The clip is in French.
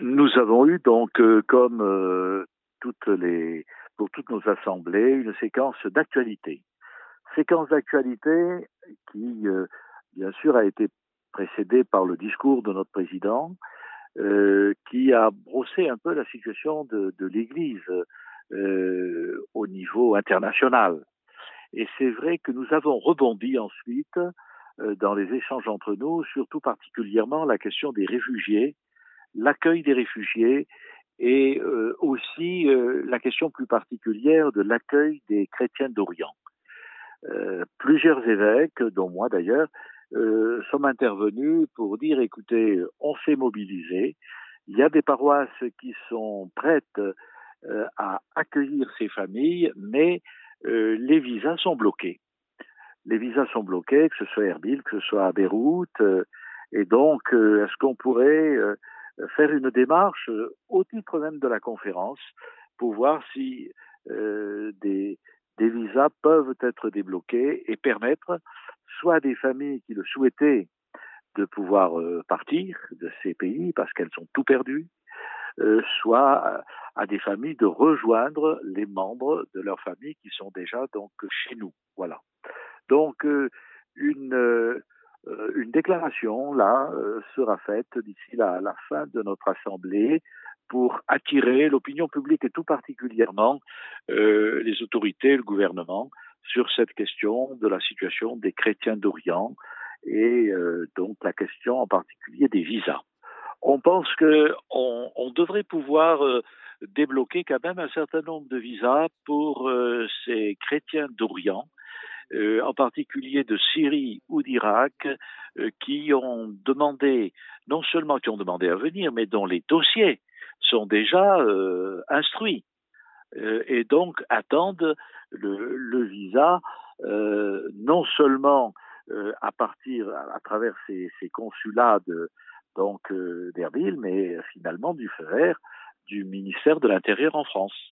nous avons eu donc, euh, comme euh, toutes les, pour toutes nos assemblées, une séquence d'actualité. Séquence d'actualité qui, bien sûr, a été précédée par le discours de notre président, qui a brossé un peu la situation de, de l'Église au niveau international. Et c'est vrai que nous avons rebondi ensuite dans les échanges entre nous, surtout particulièrement la question des réfugiés l'accueil des réfugiés et euh, aussi euh, la question plus particulière de l'accueil des chrétiens d'Orient. Euh, plusieurs évêques, dont moi d'ailleurs, sont intervenus pour dire écoutez, on s'est mobilisé, il y a des paroisses qui sont prêtes à accueillir ces familles, mais les visas sont bloqués. Les visas sont bloqués, que ce soit à Erbil, que ce soit à Beyrouth, et donc est-ce qu'on pourrait faire une démarche euh, au titre même de la conférence pour voir si euh, des, des visas peuvent être débloqués et permettre soit à des familles qui le souhaitaient de pouvoir euh, partir de ces pays parce qu'elles ont tout perdu, euh, soit à, des familles de rejoindre les membres de leur famille qui sont déjà donc chez nous. Voilà. Donc euh, une euh, une déclaration, là, euh, sera faite d'ici la, la, fin de notre Assemblée pour attirer l'opinion publique et tout particulièrement euh, les autorités, le gouvernement, sur cette question de la situation des chrétiens d'Orient et euh, donc la question en particulier des visas. On pense que on, on devrait pouvoir euh, débloquer quand même un certain nombre de visas pour ces chrétiens d'Orient euh, en particulier de Syrie ou d'Irak, euh, qui ont demandé, non seulement qui ont demandé à venir, mais dont les dossiers sont déjà euh, instruits et donc attendent le, visa non seulement à partir à, travers ces, ces consulats de, donc d'Erbil, mais finalement du FER, du ministère de l'Intérieur en France.